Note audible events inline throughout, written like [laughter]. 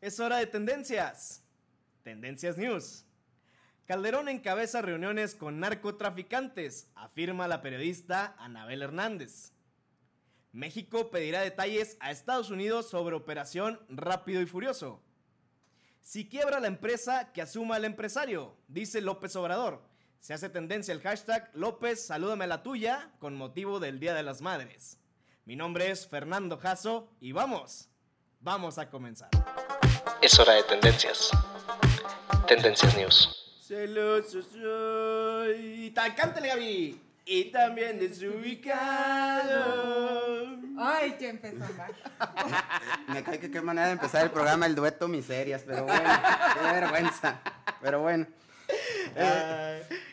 es hora de tendencias. Tendencias News. Calderón encabeza reuniones con narcotraficantes, afirma la periodista Anabel Hernández. México pedirá detalles a Estados Unidos sobre operación Rápido y Furioso. Si quiebra la empresa, que asuma el empresario, dice López Obrador. Se hace tendencia el hashtag López, salúdame a la tuya, con motivo del Día de las Madres. Mi nombre es Fernando Jasso y vamos Vamos a comenzar. Es hora de tendencias. Tendencias News. Celoso soy. Cántale, Gaby. Y también desubicado. Ay, que empezó mal. Me cae que qué manera de empezar el programa, el dueto miserias, pero bueno, qué vergüenza. Pero bueno.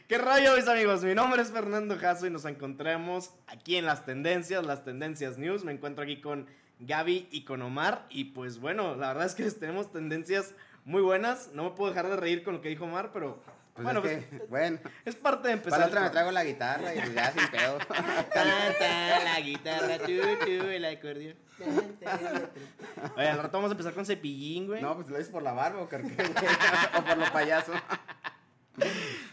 ¿Qué rayo, mis amigos? Mi nombre es Fernando Jasso y nos encontramos aquí en las tendencias, las tendencias news. Me encuentro aquí con Gaby y con Omar. Y pues bueno, la verdad es que [laughs] tenemos tendencias muy buenas. No me puedo dejar de reír con lo que dijo Omar, pero pues bueno, es, pues, bueno, es parte de empezar. Para otra me traigo la guitarra y ya sin pedo. [laughs] la guitarra, tú, tú, el acordeón. Oye, al rato vamos a empezar con cepillín, güey. No, pues lo dices por la barba o, [laughs] o por lo payaso.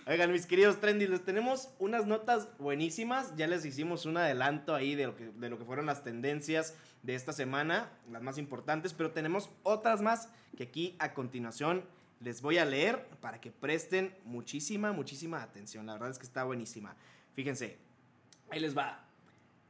Oigan, mis queridos trendy, les tenemos unas notas buenísimas. Ya les hicimos un adelanto ahí de lo, que, de lo que fueron las tendencias de esta semana, las más importantes, pero tenemos otras más que aquí a continuación les voy a leer para que presten muchísima, muchísima atención. La verdad es que está buenísima. Fíjense, ahí les va.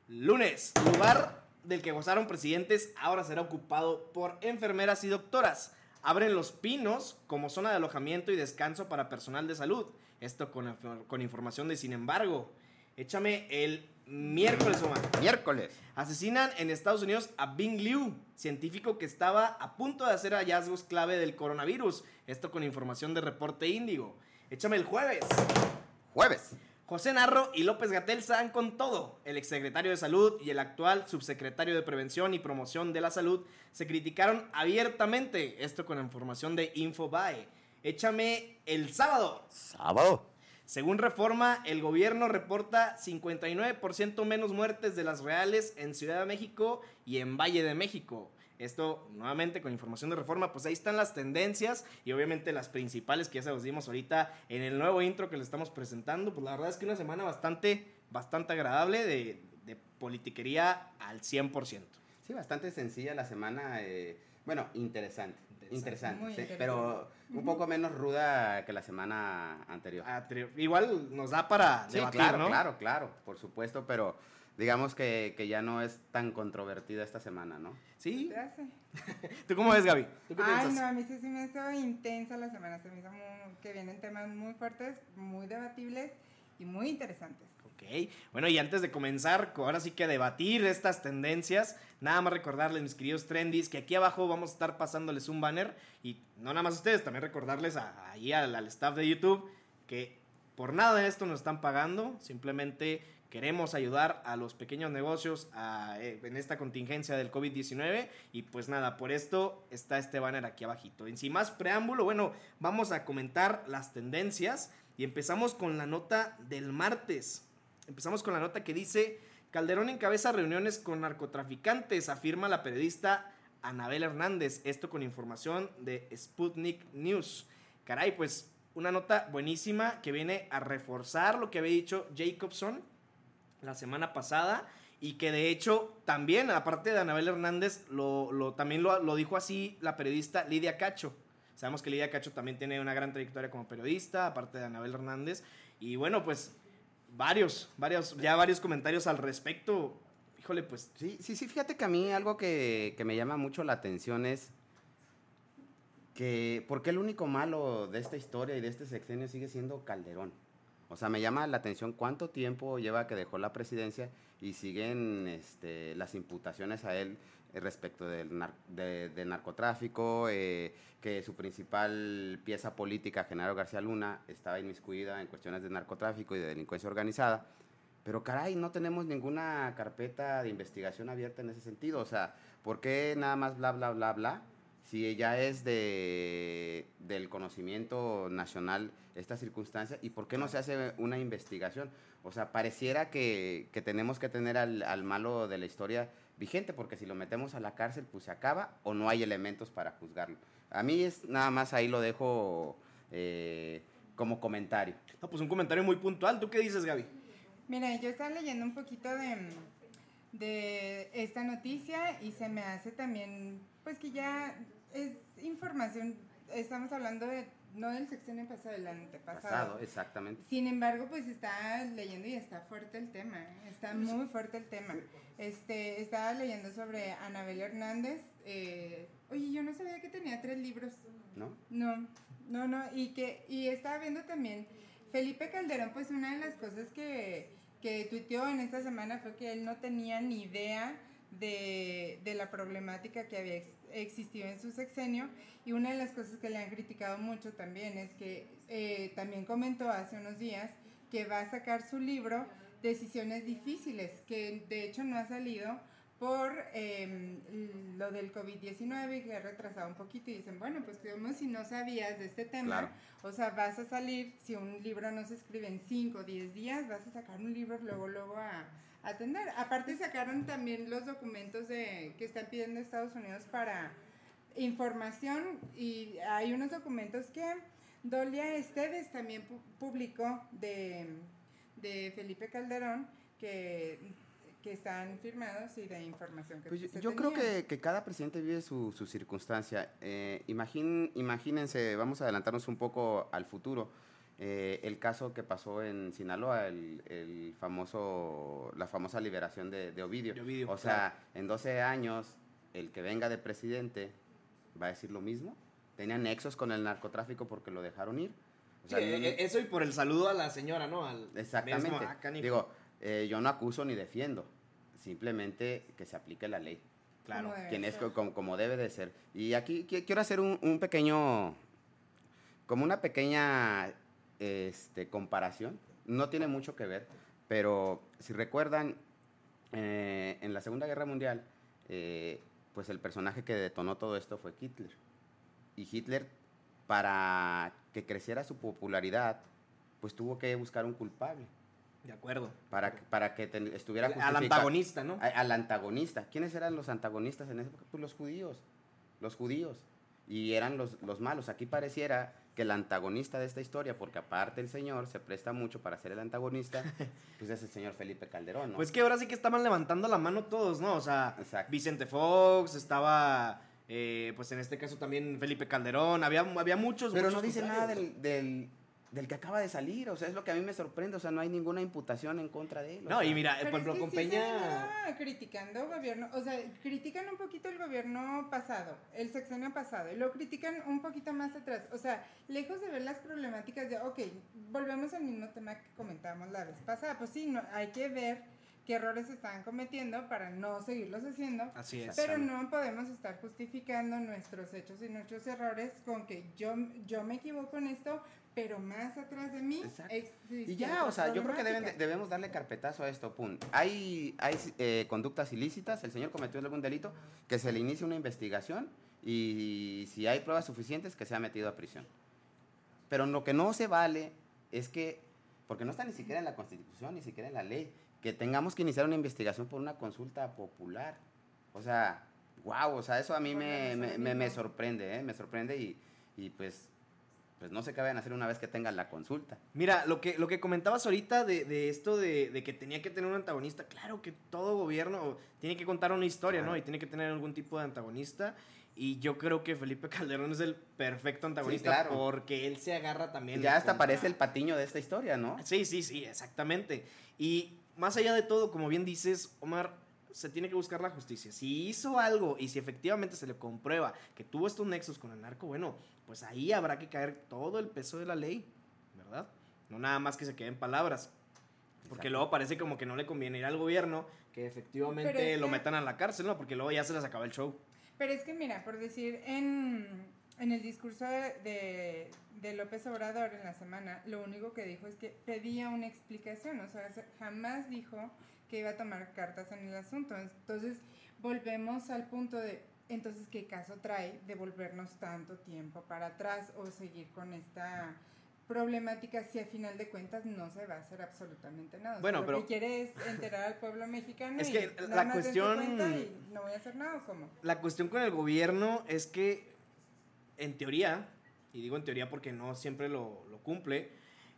Lunes, lugar del que gozaron presidentes ahora será ocupado por enfermeras y doctoras abren Los Pinos como zona de alojamiento y descanso para personal de salud. Esto con, información de Sin embargo. Échame el miércoles, Omar. Miércoles. Asesinan en Estados Unidos a Bing Liu, científico que estaba a punto de hacer hallazgos clave del coronavirus. Esto con información de Reporte Índigo. Échame el jueves. Jueves. José Narro y López Gatel dan con todo. El exsecretario de Salud y el actual subsecretario de Prevención y Promoción de la Salud se criticaron abiertamente. Esto con información de Infobae. Échame el sábado. Sábado. Según Reforma, el gobierno reporta 59% menos muertes de las reales en Ciudad de México y en Valle de México. Esto, nuevamente, con información de reforma, pues ahí están las tendencias y obviamente las principales que ya se los dimos ahorita en el nuevo intro que les estamos presentando. Pues la verdad es que una semana bastante, bastante agradable de, politiquería al 100%. Sí, bastante sencilla la semana. Eh, bueno, interesante. Interesante, pero un poco menos ruda que la semana anterior. Igual nos da para sí, claro, claro, claro, por supuesto, pero digamos que, ya no es tan controvertida esta semana, ¿no? Sí. [laughs] ¿Tú cómo ves, Gaby? Ay, no, a mí sí, me hizo intensa la semana. Se me hizo que vienen temas muy fuertes, muy debatibles y muy interesantes. Ok, bueno, y antes de comenzar, ahora sí que debatir estas tendencias, nada más recordarles, mis queridos trendies, que aquí abajo vamos a estar pasándoles un banner y no nada más ustedes, también recordarles ahí al, al staff de YouTube que por nada de esto nos están pagando, simplemente Queremos ayudar a los pequeños negocios eh, en esta contingencia del COVID-19 y pues nada, por esto está este banner aquí abajito. En sin más preámbulo, bueno, vamos a comentar las tendencias y empezamos con la nota del martes. Empezamos con la nota que dice, Calderón encabeza reuniones con narcotraficantes, afirma la periodista Anabel Hernández, esto con información de Sputnik News. Caray, pues una nota buenísima que viene a reforzar lo que había dicho Jacobson la semana pasada y que de hecho también, aparte de Anabel Hernández, lo, también lo, dijo así la periodista Lidia Cacho. Sabemos que Lidia Cacho también tiene una gran trayectoria como periodista, aparte de Anabel Hernández. Y bueno, pues varios, varios, ya varios comentarios al respecto. Híjole, pues. Sí, sí, sí, fíjate que a mí algo que, que me llama mucho la atención es que, ¿por qué el único malo de esta historia y de este sexenio sigue siendo Calderón? O sea, me llama la atención cuánto tiempo lleva que dejó la presidencia y siguen este, las imputaciones a él respecto del, narcotráfico, que su principal pieza política, Genaro García Luna, estaba inmiscuida en cuestiones de narcotráfico y de delincuencia organizada. Pero caray, no tenemos ninguna carpeta de investigación abierta en ese sentido. O sea, ¿por qué nada más bla, bla, bla, bla? Si ella es de, del conocimiento nacional esta circunstancia, ¿y por qué no se hace una investigación? O sea, pareciera que, que tenemos que tener al, al, malo de la historia vigente, porque si lo metemos a la cárcel, pues se acaba o no hay elementos para juzgarlo. A mí es nada más ahí lo dejo eh, como comentario. No, pues un comentario muy puntual. ¿Tú qué dices, Gaby? Mira, yo estaba leyendo un poquito de, de esta noticia y se me hace también, pues que ya es información, estamos hablando de, no del sexenio pasado, del antepasado. Pasado, exactamente. Sin embargo, pues está leyendo y está fuerte el tema, está muy fuerte el tema. Este, estaba leyendo sobre Anabel Hernández, eh, oye, yo no sabía que tenía tres libros. ¿No? No, no, no, y que, y estaba viendo también Felipe Calderón, pues una de las cosas que, que tuiteó en esta semana fue que él no tenía ni idea de, la problemática que había existido en su sexenio y una de las cosas que le han criticado mucho también es que eh, también comentó hace unos días que va a sacar su libro Decisiones Difíciles, que de hecho no ha salido por em, lo del COVID-19 que ha retrasado un poquito y dicen, bueno, pues como si no sabías de este tema, o sea, vas a salir, si un libro no se escribe en 5 o 10 días, vas a sacar un libro luego, luego a, atender. Aparte sacaron también los documentos de, que están pidiendo Estados Unidos para información y hay unos documentos que Dolia Esteves también publicó de, de Felipe Calderón que que están firmados y de información que pues Yo creo que, que, cada presidente vive su, su circunstancia. Eh, imagínense, vamos a adelantarnos un poco al futuro. Eh, el caso que pasó en Sinaloa, el, el, famoso, la famosa liberación de, de Ovidio. O sea, en 12 años, el que venga de presidente va a decir lo mismo. Tenía nexos con el narcotráfico porque lo dejaron ir. E, eso y por el saludo a la señora, ¿no? Al exactamente. Ah, Digo, eh, yo no acuso ni defiendo simplemente que se aplique la ley. Claro. Quien es como, debe de ser. Y aquí quiero hacer un, pequeño, como una pequeña este, comparación. No tiene mucho que ver, pero si recuerdan, eh, en la Segunda Guerra Mundial, eh, pues el personaje que detonó todo esto fue Hitler. Y Hitler, para que creciera su popularidad, pues tuvo que buscar un culpable. De acuerdo. Para, para que estuviera Al antagonista, ¿no? al antagonista. ¿Quiénes eran los antagonistas en ese época? Pues los judíos. Los judíos. Y eran los, los malos. Aquí pareciera que el antagonista de esta historia, porque aparte el señor se presta mucho para ser el antagonista, [laughs] pues es el señor Felipe Calderón, ¿no? Pues que ahora sí que estaban levantando la mano todos, ¿no? O sea, Vicente Fox, estaba, eh, pues en este caso también Felipe Calderón, había, había muchos. Pero no dice nada del del que acaba de salir, o sea, es lo que a mí me sorprende, o sea, no hay ninguna imputación en contra de él. No, y mira, por ejemplo, con Peña... criticando gobierno, o sea, critican un poquito el gobierno pasado, el sexenio pasado, y lo critican un poquito más atrás, o sea, lejos de ver las problemáticas de, ok, volvemos al mismo tema que comentábamos la vez pasada, pues sí, no, hay que ver qué errores estaban cometiendo para no seguirlos haciendo. Así es. Pero no podemos estar justificando nuestros hechos y nuestros errores con que yo, yo me equivoco en esto, pero más atrás de mí Y ya, o sea, yo creo que debemos darle carpetazo a esto, pum. Hay, hay eh, conductas ilícitas, el señor cometió algún delito, que se le inicie una investigación y si hay pruebas suficientes, que sea metido a prisión. Pero lo que no se vale es que, porque no está ni siquiera en la Constitución, ni siquiera en la ley, que tengamos que iniciar una investigación por una consulta popular. O sea, wow, o sea, eso a mí me, me, me, sorprende, ¿eh? me sorprende y, y pues pues no sé qué vayan a hacer una vez que tengan la consulta. Mira, lo que, lo que comentabas ahorita de, de esto de, de, que tenía que tener un antagonista, claro que todo gobierno tiene que contar una historia, ¿no? Y tiene que tener algún tipo de antagonista. Y yo creo que Felipe [laughs] Calderón es el perfecto antagonista porque él se agarra también. Ya hasta parece el patiño de esta historia, ¿no? Sí, sí, sí, exactamente. Y más allá de todo, como bien dices, Omar, se tiene que buscar la justicia. Si hizo algo y si efectivamente se le comprueba que tuvo estos nexos con el narco, bueno, pues ahí habrá que caer todo el peso de la ley, ¿verdad? No nada más que se queden palabras. Porque luego parece como que no le conviene ir al gobierno, que efectivamente lo que- metan a la cárcel, ¿no? Porque luego ya se les acaba el show. Pero es que mira, por decir, en, en el discurso de, de- López Obrador en la semana, lo único que dijo es que pedía una explicación, o sea, se- jamás dijo que iba a tomar cartas en el asunto. Entonces, volvemos al punto de, entonces, ¿qué caso trae de volvernos tanto tiempo para atrás o seguir con esta problemática si a final de cuentas no se va a hacer absolutamente nada? O sea, Bueno, lo pero- que quiere es enterar al pueblo mexicano Es y que la cuestión- y no voy a hacer nada, ¿o cómo? La cuestión con el gobierno es que, en teoría, y digo en teoría porque no siempre lo, lo cumple,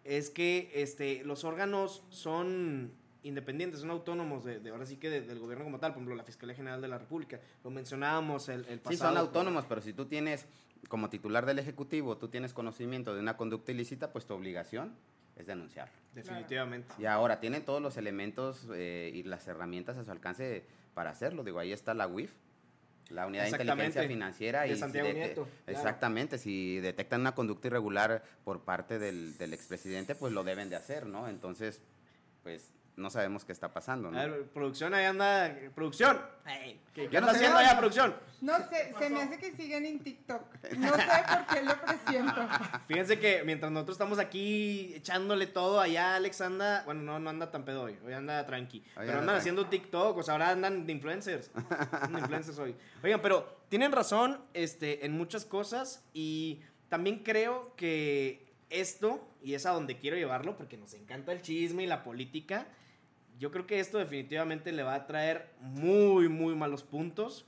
es que este, los órganos son independientes, son autónomos de, de ahora sí que de- del gobierno como tal, por ejemplo, la Fiscalía General de la República, lo mencionábamos el, el pasado. Sí, son autónomos, pero si tú tienes, como titular del Ejecutivo, tú tienes conocimiento de una conducta ilícita, pues tu obligación es denunciarlo. Definitivamente. Y ahora tienen todos los elementos eh, y las herramientas a su alcance para hacerlo. Digo, ahí está la UIF, la Unidad de. Inteligencia Financiera. De y si Santiago dete- Nieto, claro. Exactamente, si detectan una conducta irregular por parte del, del expresidente, pues lo deben de hacer, ¿no? Entonces, pues no sabemos qué está pasando, ¿no? A ver, producción, ahí anda. ¡Producción! Ey, ¿Qué, qué no sé. haciendo allá, producción? No sé, se me hace que sigan en TikTok. No sé [laughs] por qué lo presiento. Fíjense que mientras nosotros estamos aquí echándole todo, allá Alex anda, bueno, no, no anda tan pedo hoy, hoy anda tranqui. pero anda andan tranqui. haciendo TikTok, o sea, ahora andan de influencers. Andan de influencers hoy. Oigan, pero tienen razón este, en muchas cosas y también creo que esto, y es a donde quiero llevarlo, porque nos encanta el chisme y la política, yo creo que esto definitivamente le va a traer muy, muy malos puntos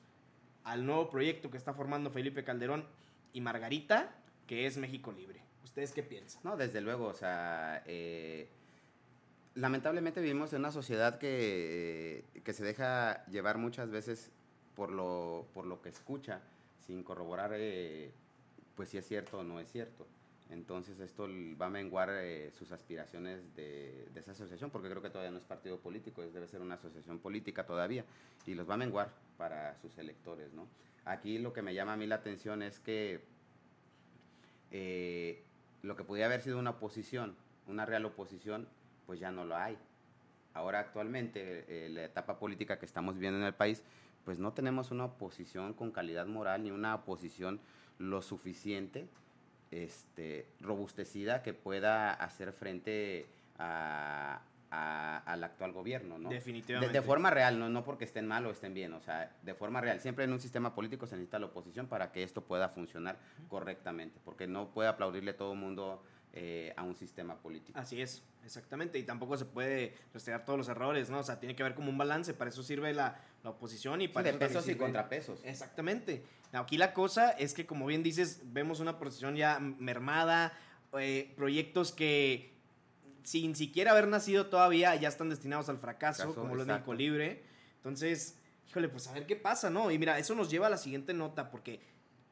al nuevo proyecto que está formando Felipe Calderón y Margarita, que es México Libre. ¿Ustedes qué piensan? No, desde luego, o sea, eh, lamentablemente vivimos en una sociedad que, que se deja llevar muchas veces por lo, por lo que escucha, sin corroborar eh, pues si es cierto o no es cierto. Entonces esto va a menguar eh, sus aspiraciones de, de esa asociación, porque creo que todavía no es partido político, es, debe ser una asociación política todavía, y los va a menguar para sus electores, ¿no? Aquí lo que me llama a mí la atención es que eh, lo que podía haber sido una oposición, una real oposición, pues ya no lo hay. Ahora actualmente, eh, la etapa política que estamos viviendo en el país, pues no tenemos una oposición con calidad moral ni una oposición lo suficiente este, robustecida que pueda hacer frente a, a- al actual gobierno, ¿no? De, Definitivamente. de forma real, ¿no? no porque estén mal o estén bien, o sea, de forma real. Siempre en un sistema político se necesita la oposición para que esto pueda funcionar correctamente, porque no puede aplaudirle todo el mundo eh, a un sistema político. Así es, exactamente. Y tampoco se puede rastrear todos los errores, ¿no? O sea, tiene que haber como un balance. Para eso sirve la, la oposición y para eso pesos y contrapesos. Exactamente. Aquí la cosa es que, como bien dices, vemos una posición ya mermada, eh, proyectos que sin siquiera haber nacido todavía ya están destinados al fracaso, como lo. México Libre. Entonces, híjole, pues a ver qué pasa, ¿no? Y mira, eso nos lleva a la siguiente nota, porque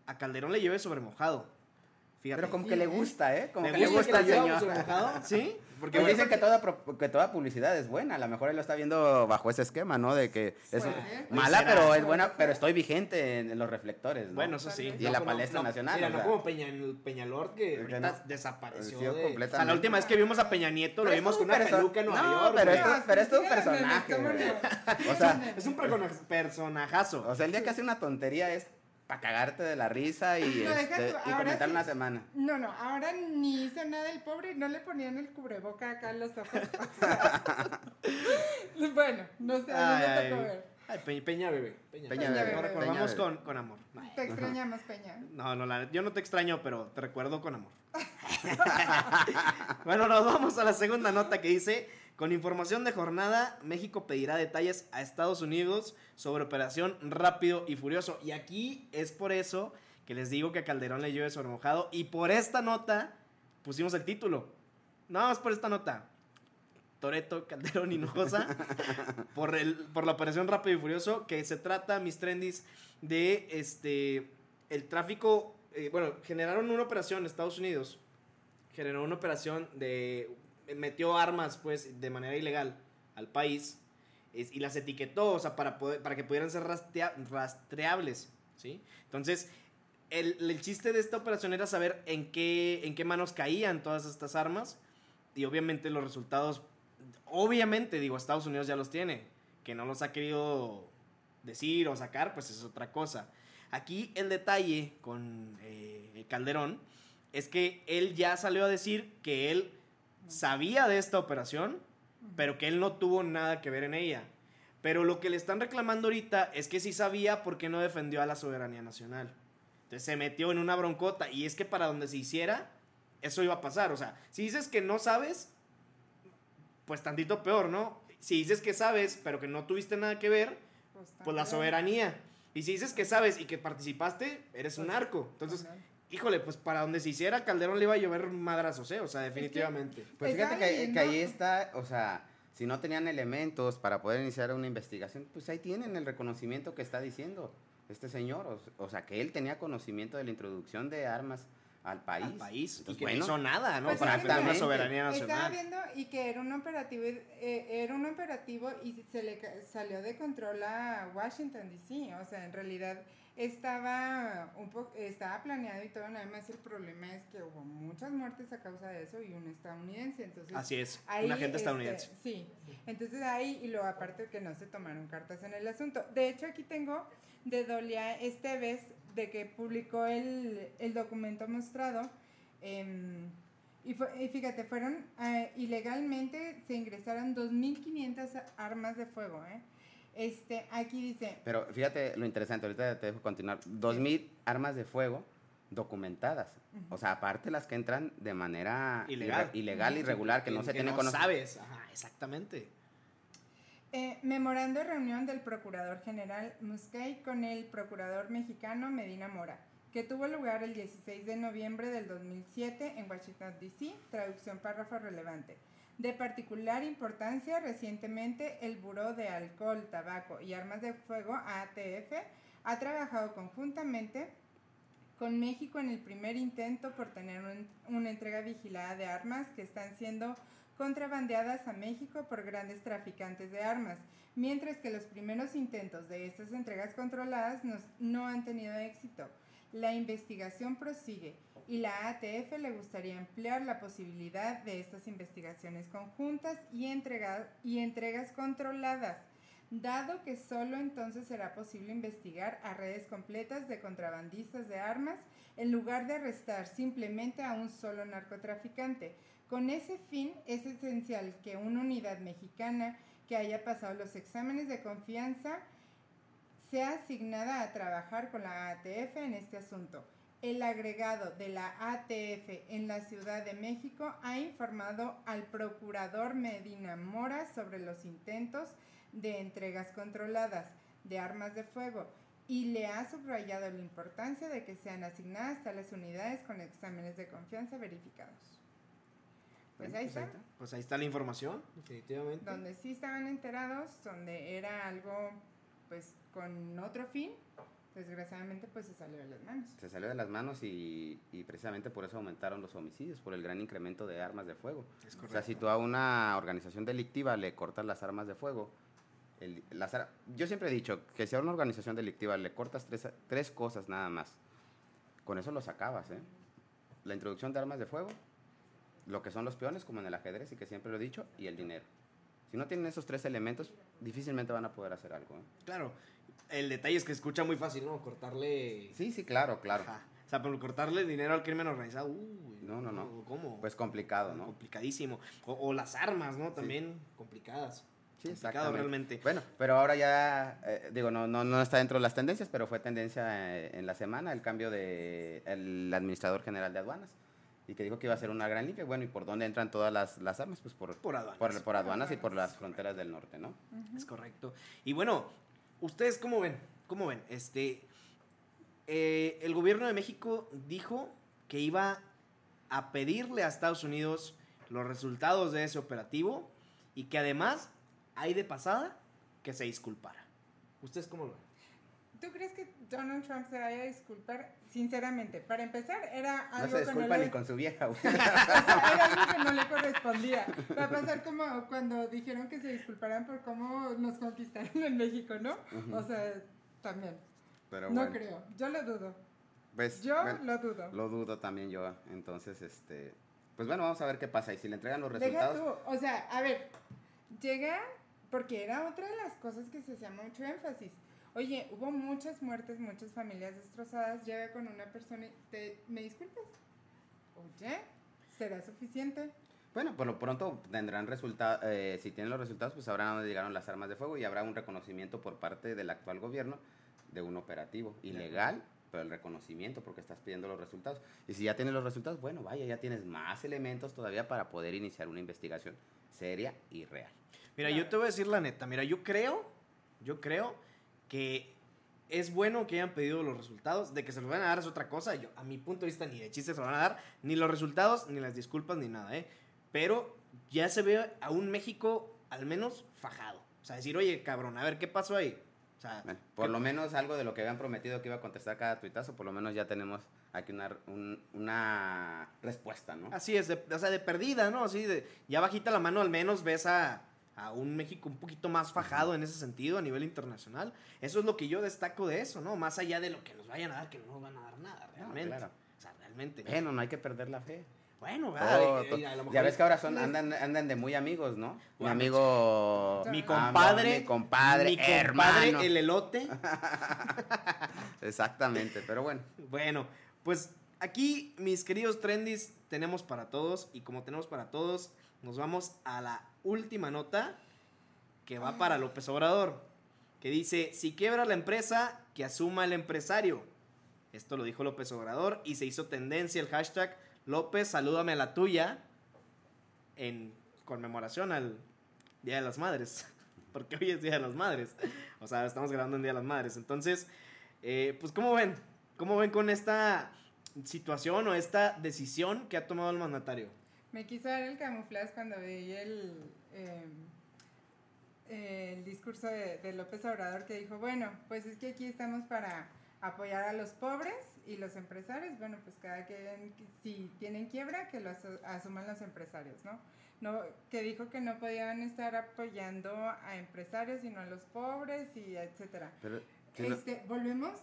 a Calderón le llueve sobre mojado. Fíjate. Pero como que le gusta, ¿eh? Como ¿Le que le gusta al señor. [laughs] ¿Sí? Porque bueno, dicen que toda, pro- que toda publicidad es buena. A lo mejor él lo está viendo bajo ese esquema, ¿no? De que es Puede ser. mala, pero es buena, pero estoy vigente en, los reflectores, ¿no? Bueno, eso sí. Y en la palestra nacional, Mira, o no sea. como Peña, Peñalord, que Que ahorita no. desapareció. Sí, de- completamente. O sea, la última vez que vimos a Peña Nieto lo Pero vimos es con un una perso- peluca en Nueva No, York. pero güey. esto- pero esto es un personaje, ¿cómo güey. O sea, Es un perso- personajazo. o sea, el día que hace una tontería es para cagarte de la risa y, No, este, y comentar sí. una semana. No, no, ahora ni hizo nada el pobre y no le ponían el cubreboca acá en los ojos. [laughs] Bueno, no sé, a mí Ay, me tocó ay. ver. Ay, Peña, Peña bebé. Peña, Peña bebé, Lo Peña recordamos bebé. con, con amor. Ay. Te extrañamos, Peña. No, no, la- yo no te extraño, pero te recuerdo con amor. [laughs] bueno, nos vamos a la segunda nota que dice, con información de jornada, México pedirá detalles a Estados Unidos sobre operación Rápido y Furioso. Y aquí es por eso que les digo que a Calderón le llueve sobre mojado. Y por esta nota pusimos el título. Nada más por esta nota. Toreto, Calderón Hinojosa [laughs] por, el, por la operación Rápido y Furioso, que se trata, mis trendis, de este el tráfico. eh, bueno, generaron una operación en Estados Unidos. Generó una operación de. Metió armas, pues, de manera ilegal al país. y las etiquetó, o sea, para, para que pudieran ser rastreables, ¿sí? Entonces, el, el chiste de esta operación era saber en qué, en qué manos caían todas estas armas. Y obviamente los resultados, obviamente, digo, Estados Unidos ya los tiene. que no los ha querido decir o sacar, pues es otra cosa. Aquí el detalle con eh, Calderón es que él ya salió a decir que él sabía de esta operación, pero que él no tuvo nada que ver en ella. Pero lo que le están reclamando ahorita es que sí sabía porque no defendió a la soberanía nacional. Entonces se metió en una broncota y es que para donde se hiciera, eso iba a pasar. O sea, si dices que no sabes, pues tantito peor, ¿no? Si dices que sabes, pero que no tuviste nada que ver, pues la soberanía. Y si dices que sabes y que participaste, eres un Pues, narco. Entonces. Híjole, pues para donde se hiciera, Calderón le iba a llover madrazos, ¿eh? O sea, definitivamente. Pues Estaba fíjate que, que ahí está, o sea, si no tenían elementos para poder iniciar una investigación, pues ahí tienen el reconocimiento que está diciendo este señor. O, o sea, que él tenía conocimiento de la introducción de armas al país. Al país. y Entonces, que bueno, no hizo nada, ¿no? Pues para es que defender la soberanía Estaba nacional. viendo y que era un operativo, eh, era un operativo y se le salió de control a Washington DC. O sea, en realidad estaba un poco, estaba planeado y todo. Nada más el problema es que hubo muchas muertes a causa de eso y un estadounidense. Entonces Así es, ahí, un agente este, estadounidense. sí, entonces ahí, y luego aparte que no se tomaron cartas en el asunto. De hecho, aquí tengo de Dolia Esteves, de que publicó el, el documento mostrado. em, y, fue- y fíjate, fueron eh, ilegalmente, se ingresaron 2.500 armas de fuego. ¿eh? Este, aquí dice, Pero fíjate lo interesante, ahorita te dejo continuar. 2.000 armas de fuego documentadas. O sea, aparte las que entran de manera Ilegal. ilegal irregular, que no se tiene no conocimiento. sabes. Ajá, exactamente. Eh, memorando de reunión del Procurador General Muscay con el Procurador Mexicano Medina Mora, que tuvo lugar el 16 de noviembre del 2007 en Washington, D.C., traducción párrafo relevante. De particular importancia, recientemente el Buró de Alcohol, Tabaco y Armas de Fuego, ATF, ha trabajado conjuntamente con México en el primer intento por tener un- una entrega vigilada de armas que están siendo contrabandeadas a México por grandes traficantes de armas, mientras que los primeros intentos de estas entregas controladas no han tenido éxito. La investigación prosigue y la ATF le gustaría emplear la posibilidad de estas investigaciones conjuntas y, y entregas controladas, dado que solo entonces será posible investigar a redes completas de contrabandistas de armas en lugar de arrestar simplemente a un solo narcotraficante. Con ese fin es esencial que una unidad mexicana que haya pasado los exámenes de confianza sea asignada a trabajar con la ATF en este asunto. El agregado de la ATF en la Ciudad de México ha informado al procurador Medina Mora sobre los intentos de entregas controladas de armas de fuego y le ha subrayado la importancia de que sean asignadas tales unidades con exámenes de confianza verificados. Pues ahí está, Pues ahí está la información, definitivamente. donde sí estaban enterados, donde era algo pues con otro fin, desgraciadamente pues se salió de las manos. Se salió de las manos y, y precisamente por eso aumentaron los homicidios, por el gran incremento de armas de fuego. Es O correcto. sea, si tú a una organización delictiva le cortas las armas de fuego, el- las yo siempre he dicho que si a una organización delictiva le cortas tres, tres cosas nada más, con eso los acabas, ¿eh? La introducción de armas de fuego, lo que son los peones, como en el ajedrez, y que siempre lo he dicho, y el dinero. Si no tienen esos tres elementos, difícilmente van a poder hacer algo. ¿eh? Claro, el detalle es que escucha muy fácil, ¿no? Cortarle... Sí, sí, claro, claro. Ajá. O sea, pero cortarle dinero al crimen organizado, uy, No, no, no. ¿Cómo? Pues complicado, ¿no? Complicadísimo. O, o las armas, ¿no? También complicadas. Sí, Complicado realmente. Bueno, pero ahora ya, eh, digo, no, no, no está dentro de las tendencias, pero fue tendencia eh, en la semana el cambio de el administrador general de aduanas y que dijo que iba a ser una gran limpia. Bueno, ¿y por dónde entran todas las, las armas? Pues por, Por aduanas. por, por aduanas y por las fronteras del norte, ¿no? Es correcto. Y bueno, ¿ustedes cómo ven? ¿Cómo ven? Este, eh, el gobierno de México dijo que iba a pedirle a Estados Unidos los resultados de ese operativo y que además, hay de pasada, que se disculpara. ¿Ustedes cómo lo ven? ¿Tú crees que Donald Trump se vaya a disculpar? Sinceramente, para empezar, era No algo se que disculpa no ni con su vieja, güey. o [laughs] sea, era algo que no le correspondía. Va a pasar como cuando dijeron que se disculparan por cómo nos conquistaron en México, ¿no? O sea, también. Pero no creo, yo lo dudo. pues, Yo bueno, lo dudo. lo dudo también yo. Entonces, este, pues bueno, vamos a ver qué pasa. Y si le entregan los Deja resultados, tú, o sea, a ver, llega porque era otra de las cosas que se hacía mucho énfasis. Oye, hubo muchas muertes, muchas familias destrozadas, llega con una persona y te, ¿me disculpas? Oye, ¿será suficiente? Bueno, por lo pronto tendrán resultados, si tienen los resultados, pues sabrán dónde llegaron las armas de fuego y habrá un reconocimiento por parte del actual gobierno de un operativo ilegal, pero el reconocimiento porque estás pidiendo los resultados. Y si ya tienes los resultados, bueno, vaya, ya tienes más elementos todavía para poder iniciar una investigación seria y real. Mira, yo te voy a decir la neta, mira, yo creo, yo creo que es bueno que hayan pedido los resultados, de que se los van a dar es otra cosa, yo a mi punto de vista ni de chiste se lo van a dar, ni los resultados, ni las disculpas, ni nada, ¿eh? Pero ya se ve a un México al menos fajado. O sea, decir, oye, cabrón, a ver, ¿qué pasó ahí? O sea, Bueno, por lo menos algo de lo que habían prometido que iba a contestar cada tuitazo, por lo menos ya tenemos aquí una, un- una respuesta, ¿no? Así es, de, o sea, de perdida, ¿no? Así de, ya bajita la mano al menos ves a, a un México un poquito más fajado en ese sentido a nivel internacional. Eso es lo que yo destaco de eso, ¿no? Más allá de lo que nos vayan a dar, que no nos van a dar nada, realmente. claro. O sea, realmente. Bueno, no hay que perder la fe. Bueno. Eh, todo- a lo mejor ya ves que ahora son, les- andan, andan de muy amigos, ¿no? Mi Bueno, amigo... Mi Ah, compadre. mi compadre, mi compadre, hermano. el elote. [laughs] Exactamente, pero bueno. Bueno, pues aquí, mis queridos trendis, tenemos para todos. Y como tenemos para todos, nos vamos a la última nota que va para López Obrador. Que dice: Si quiebra la empresa, que asuma el empresario. Esto lo dijo López Obrador y se hizo tendencia el hashtag López, salúdame a la tuya. En conmemoración al Día de las Madres. [laughs] Porque hoy es Día de las Madres. O sea, estamos grabando en Día de las Madres. Entonces, eh, pues, ¿cómo ven? ¿Cómo ven con esta situación o esta decisión que ha tomado el mandatario? Me quiso dar el camuflaje cuando vi el, eh, el discurso de, de López Obrador que dijo, bueno, pues es que aquí estamos para apoyar a los pobres y los empresarios, bueno, pues cada quien, si tienen quiebra, que lo asu- asuman los empresarios, ¿no? no que dijo que no podían estar apoyando a empresarios, sino a los pobres y etcétera. Pero, no- Este, volvemos.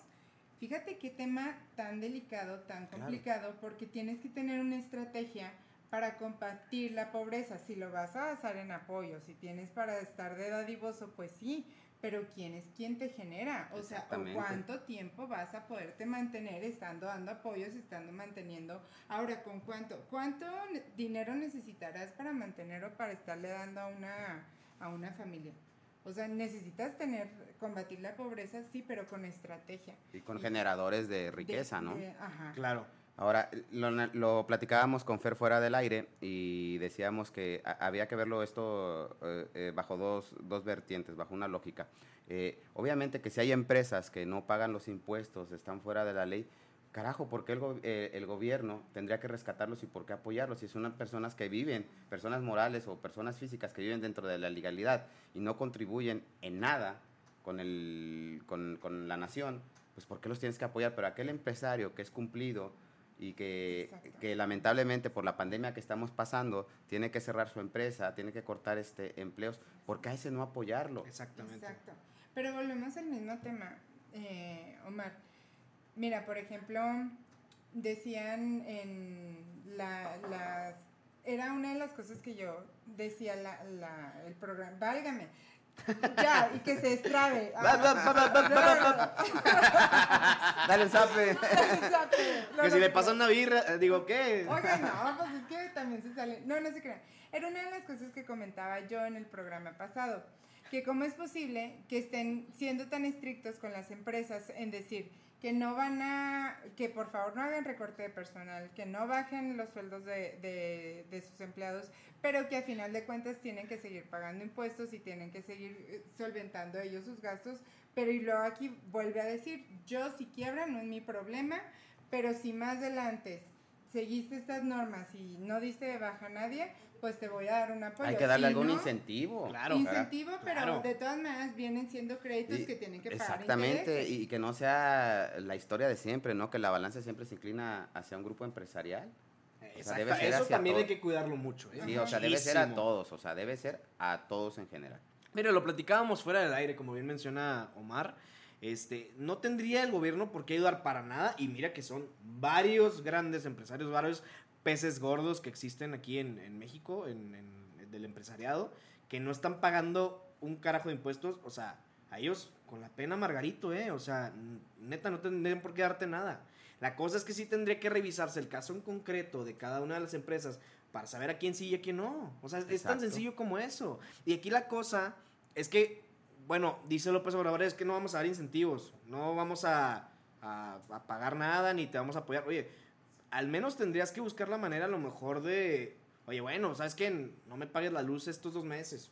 Fíjate qué tema tan delicado, tan Claro. complicado, porque tienes que tener una estrategia para combatir la pobreza. Si lo vas a basar en apoyo, si tienes para estar de dadivoso, pues sí, pero ¿quién es quien te genera? O sea, ¿o. ¿cuánto tiempo vas a poderte mantener estando dando apoyos, estando manteniendo? Ahora, ¿con cuánto? ¿Cuánto ne- dinero necesitarás para mantener o para estarle dando a una, a una familia? O sea, necesitas tener, combatir la pobreza, sí, pero con estrategia. y con generadores de De- riqueza, ¿no? de- ajá. Claro. Ahora, lo, platicábamos con Fer fuera del aire y decíamos que había que verlo esto eh, eh, bajo dos, dos vertientes, bajo una lógica. Eh, obviamente que si hay empresas que no pagan los impuestos, están fuera de la ley, carajo, ¿por qué el, go- eh, el gobierno tendría que rescatarlos y por qué apoyarlos? Si son personas que viven, personas morales o personas físicas que viven dentro de la legalidad y no contribuyen en nada con, el, con, con la nación, pues ¿por qué los tienes que apoyar? Pero aquel empresario que es cumplido y que, que lamentablemente por la pandemia que estamos pasando tiene que cerrar su empresa, tiene que cortar este empleos, ¿por qué a ese no apoyarlo? Exactamente. Exacto. Pero volvemos al mismo tema, eh, Omar. Mira, por ejemplo, decían en la, las... Era una de las cosas que yo decía la, la, el programa. Válgame. [laughs] Ya, y que se [laughs] va, [laughs] Dale un zape. Que si le pasan una birra, eh, digo, ¿qué? Oigan, no, pues es que también se sale. No, no se crean. Era una de las cosas que comentaba yo en el programa pasado. Que cómo es posible que estén siendo tan estrictos con las empresas en decir que no van a, que por favor no hagan recorte de personal, que no bajen los sueldos de, de, sus empleados, pero que a final de cuentas tienen que seguir pagando impuestos y tienen que seguir eh, solventando ellos sus gastos. Pero y luego aquí vuelve a decir, yo si quiebra no es mi problema, pero si más adelante seguiste estas normas y no diste de baja a nadie, pues te voy a dar un apoyo. Hay que darle Si algún no, incentivo. Claro. Incentivo, pero claro. de todas maneras vienen siendo créditos Y- que tienen que pagar. Exactamente, intereses. y que no sea la historia de siempre, ¿no? Que la balanza siempre se inclina hacia un grupo empresarial. Exacto. debe ser Eso también todo. hay que cuidarlo mucho. ¿eh? Sí, o sea, debe ser a todos, o sea, debe ser a todos en general. Mira, lo platicábamos fuera del aire, como bien menciona Omar. Este, no tendría el gobierno por qué ayudar para nada. Y mira que son varios grandes empresarios, varios peces gordos que existen aquí en, en México, en, en- del empresariado, que no están pagando un carajo de impuestos, o sea, a ellos con la pena Margarito, ¿eh? O sea, neta, no tendrían por qué darte nada. La cosa es que sí tendría que revisarse el caso en concreto de cada una de las empresas para saber a quién sí y a quién no. O sea, es tan sencillo como eso. Y aquí la cosa es que, bueno, dice López Obrador, es que no vamos a dar incentivos, no vamos a, a- a pagar nada ni te vamos a apoyar. Oye, al menos tendrías que buscar la manera a lo mejor de, oye, bueno, ¿sabes qué? No me pagues la luz estos dos meses.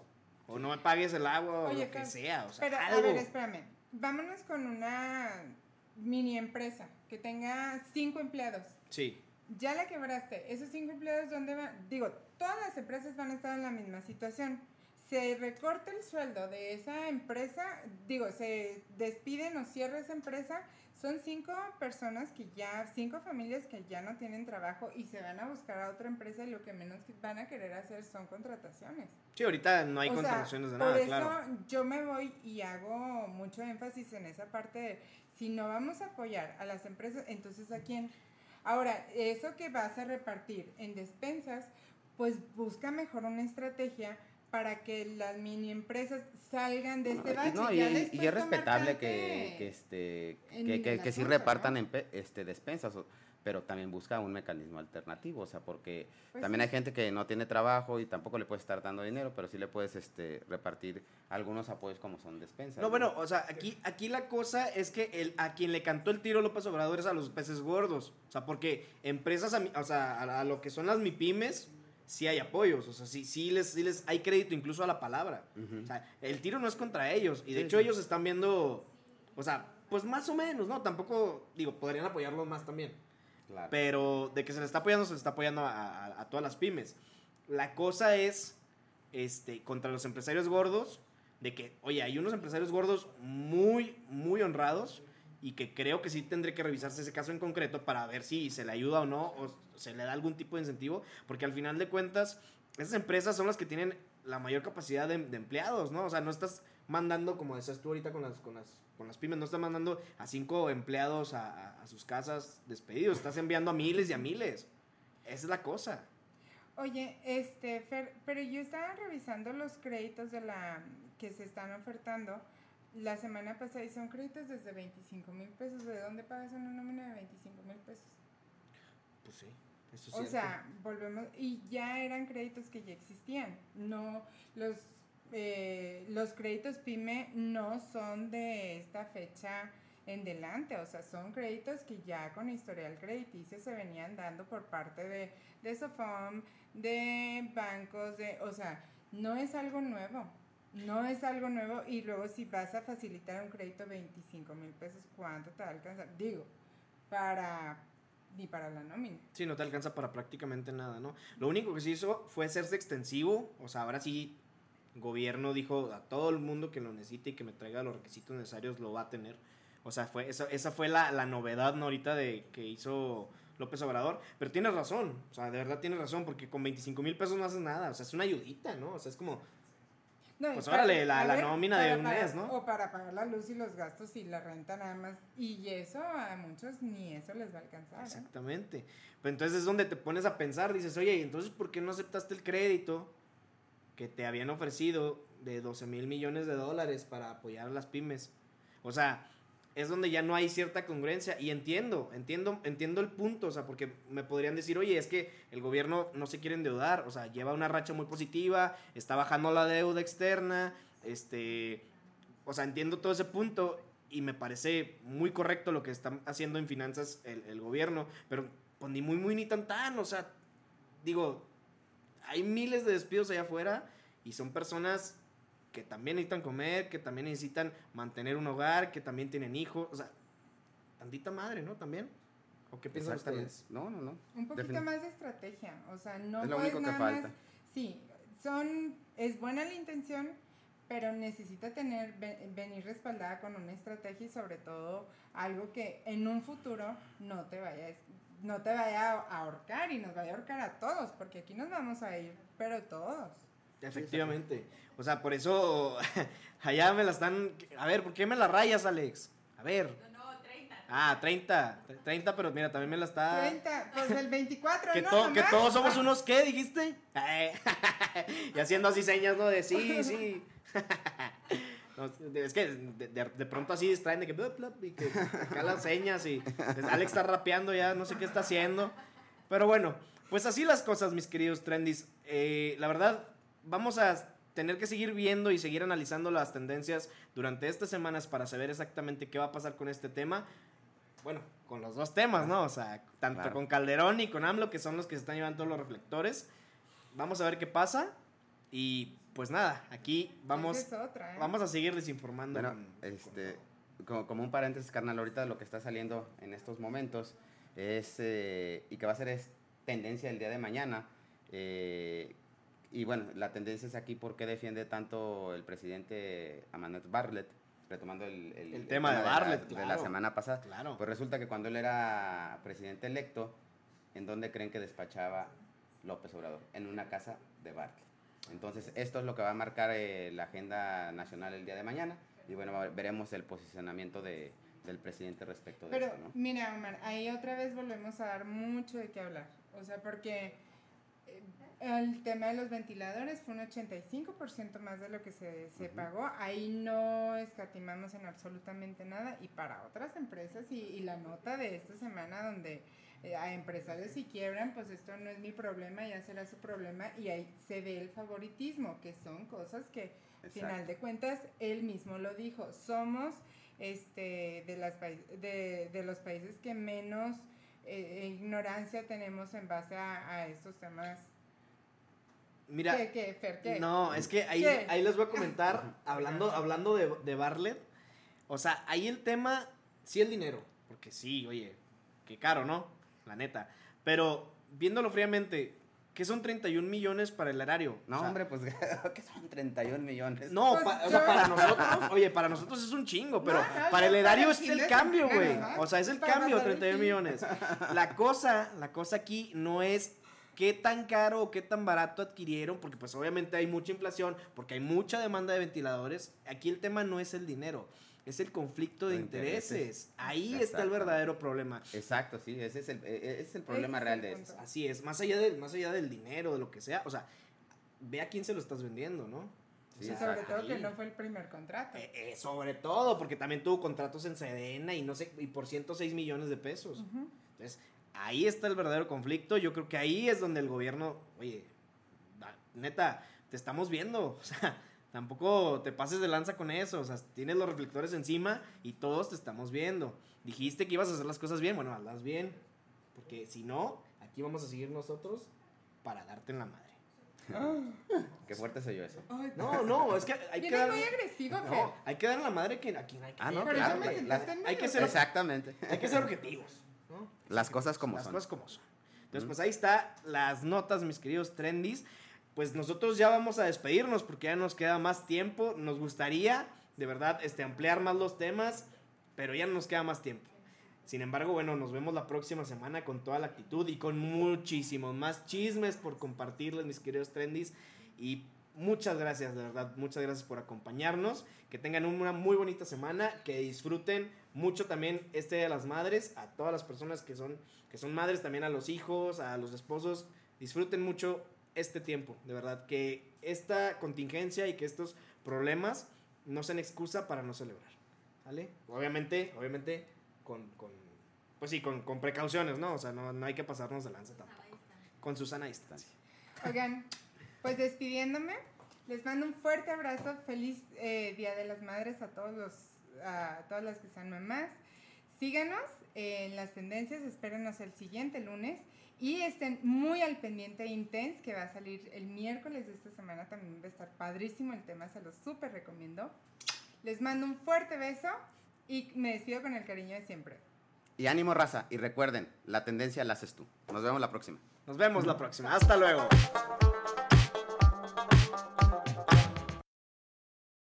O no me pagues el agua o lo que sea. O sea, Pero, a algo. ver, espérame. Vámonos con una mini empresa que tenga cinco empleados. Sí. Ya la quebraste. Esos cinco empleados, ¿dónde van? Digo, todas las empresas van a estar en la misma situación. Se recorta el sueldo de esa empresa, digo, se despiden o cierra esa empresa. Son cinco personas que ya, cinco familias que ya no tienen trabajo y se van a buscar a otra empresa y lo que menos van a querer hacer son contrataciones. Sí, ahorita no hay O sea, contrataciones de por nada, eso claro. yo me voy y hago mucho énfasis en esa parte de si no vamos a apoyar a las empresas, entonces a quién. Ahora, eso que vas a repartir en despensas, pues busca mejor una estrategia para que las mini empresas salgan de este bache. no, y, Ya y- es respetable que, que, este, en que, que- que sí repartan ¿no? empe- este, despensas, pero también busca un mecanismo alternativo, o sea, porque Pues también sí. hay gente que no tiene trabajo y tampoco le puedes estar dando dinero, pero sí le puedes este, repartir algunos apoyos como son despensas. No, bueno, o sea, aquí, aquí la cosa es que el, a quien le cantó el tiro López Obrador es a los peces gordos. O sea, porque empresas, a mi- o sea, a, a lo que son las MIPIMES, sí hay apoyos. O sea, sí, sí, les, sí les hay crédito incluso a la palabra. Ujú. O sea, el tiro no es contra ellos. Y de Sí, hecho sí. ellos están viendo, o sea, pues más o menos, ¿no? Tampoco, digo, podrían apoyarlos más también. Claro. Pero de que se le está apoyando, se le está apoyando a, a- a todas las pymes. La cosa es, este, contra los empresarios gordos, de que, oye, hay unos empresarios gordos muy, muy honrados y que creo que sí tendré que revisarse ese caso en concreto para ver si se le ayuda o no, o se le da algún tipo de incentivo, porque al final de cuentas, esas empresas son las que tienen la mayor capacidad de, empleados, ¿no? O sea, no estás mandando, como decías tú ahorita con las, con las, con las pymes, no estás mandando a cinco empleados a sus casas despedidos, estás enviando a miles y a miles. Esa es la cosa. Oye, este, Fer, pero yo estaba revisando los créditos de la que se están ofertando la semana pasada y son créditos desde 25 mil pesos. ¿De dónde pagas una nómina de 25 mil pesos? Pues sí, eso es O cierto. sea, volvemos, y ya eran créditos que ya existían. No, los, eh, los créditos PYME no son de esta fecha en delante, o sea, son créditos que ya con historial crediticio se venían dando por parte de, de Sofom, de bancos, de, o sea, no es algo nuevo. No es algo nuevo y luego si vas a facilitar un crédito de 25 mil pesos, ¿cuánto te va a alcanzar? Digo, para, ni para la nómina. Sí, no te alcanza para prácticamente nada, ¿no? Lo único que se hizo fue hacerse extensivo, o sea, ahora sí, gobierno dijo a todo el mundo que lo necesite y que me traiga los requisitos necesarios, lo va a tener. O sea, fue, esa, esa fue la, la novedad, ¿no? Ahorita de que hizo López Obrador. Pero tienes razón, o sea, de verdad tienes razón, porque con 25 mil pesos no haces nada, o sea, es una ayudita, ¿no? O sea, es como, No, Pues para- órale, la- a la nómina de para un pagar- mes, ¿no? O para pagar la luz y los gastos y la renta nada más. Y eso a muchos ni eso les va a alcanzar. ¿eh? Exactamente. Pero entonces es donde te pones a pensar, dices, oye, ¿y entonces por qué no aceptaste el crédito que te habían ofrecido de 12 mil millones de dólares para apoyar a las pymes? O sea, es donde ya no hay cierta congruencia. Y entiendo, entiendo, entiendo el punto, o sea, porque me podrían decir, oye, es que el gobierno no se quiere endeudar, o sea, lleva una racha muy positiva, está bajando la deuda externa, este, o sea, entiendo todo ese punto y me parece muy correcto lo que están haciendo en finanzas el, el gobierno, pero pues ni muy, muy, ni tan tan, o sea, digo, hay miles de despidos allá afuera y son personas que también necesitan comer, que también necesitan mantener un hogar, que también tienen hijos, o sea, tantita madre, ¿no? También. ¿O qué piensan ustedes? es- No, no, no. Un poquito más de estrategia. O sea, no Es lo puedes único que nada falta. más- Sí, son, es buena la intención, pero necesita tener, ve- venir respaldada con una estrategia y sobre todo algo que en un futuro no te vaya, no te vaya a ahorcar y nos vaya a ahorcar a todos, porque aquí nos vamos a ir, pero todos. Efectivamente. O sea, por eso [laughs] allá me la están... A ver, ¿por qué me la rayas, Alex? A ver. No, no, 30. Ah, 30. 30, pero mira, también me la está. 30, pues el 24, Que, ¿no? to- que todos somos unos, ¿qué dijiste? Eh, [laughs] y haciendo así señas, ¿no? De sí, sí. [laughs] No, es que de, de- de pronto así distraen de que, blup, blup, y que acá las señas y Alex está rapeando ya, no sé qué está haciendo. Pero bueno, pues así las cosas, mis queridos trendies. Eh, la verdad, vamos a tener que seguir viendo y seguir analizando las tendencias durante estas semanas para saber exactamente qué va a pasar con este tema. Bueno, con los dos temas, ¿no? O sea, tanto Claro. con Calderón y con AMLO, que son los que se están llevando todos los reflectores. Vamos a ver qué pasa. Y pues nada, aquí vamos, Esa es otra, ¿eh? vamos a seguirles informando. Bueno, con- este, con- como, como un paréntesis, carnal, ahorita lo que está saliendo en estos momentos es, eh, y que va a ser es tendencia el día de mañana, eh, y bueno, la tendencia es aquí por qué defiende tanto el presidente Amanet Bartlett, retomando el, El tema de la- Bartlett, de la claro. semana pasada. Claro. Pues resulta que cuando él era presidente electo, ¿en dónde creen que despachaba López Obrador? En una casa de Bartlett. Entonces, esto es lo que va a marcar eh, la agenda nacional el día de mañana. Y bueno, veremos el posicionamiento de, del presidente respecto de Pero esto, ¿no? mira, Omar, ahí otra vez volvemos a dar mucho de qué hablar. O sea, porque el tema de los ventiladores fue un 85% más de lo que se, se pagó. Ahí no escatimamos en absolutamente nada. Y para otras empresas, y, y la nota de esta semana donde eh, a empresarios si quiebran, pues esto no es mi problema, ya será su problema. Y ahí se ve el favoritismo, que son cosas que, final Exacto. de cuentas, él mismo lo dijo. Somos este, de, las de, de los países que menos eh, ignorancia tenemos en base a, a estos temas. Mira, ¿Qué, qué, Fer, qué? no, es que ahí, ¿Qué? ahí les voy a comentar, hablando, hablando de, de Bartlett. O sea, ahí el tema, sí el dinero, porque sí, oye, qué caro, ¿no? La neta. Pero viéndolo fríamente, ¿qué son 31 millones para el erario? No, O sea, hombre, pues [laughs] que son 31 millones. No, Pues pa- o yo- sea, para nosotros, [laughs] oye, para nosotros es un chingo, pero No, no, para el erario para es el cambio, güey. O sea, es el cambio, pasar el 31 fin. millones. La cosa, la cosa aquí no es qué tan caro o qué tan barato adquirieron, porque pues obviamente hay mucha inflación, porque hay mucha demanda de ventiladores. Aquí el tema no es el dinero, es el conflicto de De intereses. intereses. Ahí está el verdadero problema. Exacto, sí, ese es el, e- e- ese es el problema es real de esto. Así es, más allá del, más allá del dinero, de lo que sea, o sea, ve a quién se lo estás vendiendo, ¿no? Sí, Y sobre todo que no fue el primer contrato. Eh, eh, sobre todo, porque también tuvo contratos en Sedena y no sé, y por 106 millones de pesos. Entonces, ahí está el verdadero conflicto. Yo creo que ahí es donde el gobierno, oye, neta, te estamos viendo. [laughs] O sea, tampoco te pases de lanza con eso. O sea, tienes los reflectores encima y todos te estamos viendo. Dijiste que ibas a hacer las cosas bien, bueno, hazlas bien. Porque si no, aquí vamos a seguir nosotros para darte en la madre. [laughs] Qué fuerte soy yo eso. Ay, No, no, es que hay que dar. muy agresivo, Fer. No, hay que dar en la madre que a quien hay que Ah, no, claro, la- la- hay que ser- Exactamente. Hay que ser objetivos. ¿No? Las cosas como las son. cosas como son. Entonces, Mm. pues ahí está las notas, mis queridos trendies. Pues nosotros ya vamos a despedirnos porque ya nos queda más tiempo. Nos gustaría, de verdad, este, ampliar más los temas, pero ya no nos queda más tiempo. Sin embargo, bueno, nos vemos la próxima semana con toda la actitud y con muchísimos más chismes por compartirles, mis queridos trendies. Y muchas gracias, de verdad, muchas gracias por acompañarnos. Que tengan una muy bonita semana, que disfruten mucho también este Día de las Madres, a todas las personas que son, que son madres, también a los hijos, a los esposos. Disfruten mucho este tiempo, de verdad, que esta contingencia y que estos problemas no sean excusa para no celebrar. ¿Vale? Obviamente, obviamente, con, con pues sí, con, con precauciones, ¿no? O sea, no, no hay que pasarnos de lanza tampoco. Con su sana distancia. Oigan, pues despidiéndome, les mando un fuerte abrazo, feliz eh, Día de las Madres a todos los, a todas las que sean mamás. Síganos en las tendencias, espérenos el siguiente lunes y estén muy al pendiente de Intense que va a salir el miércoles de esta semana, también va a estar padrísimo el tema, se los súper recomiendo. Les mando un fuerte beso y me despido con el cariño de siempre. Y ánimo, raza. Y recuerden, la tendencia la haces tú. Nos vemos la próxima. Nos vemos la próxima. Hasta luego.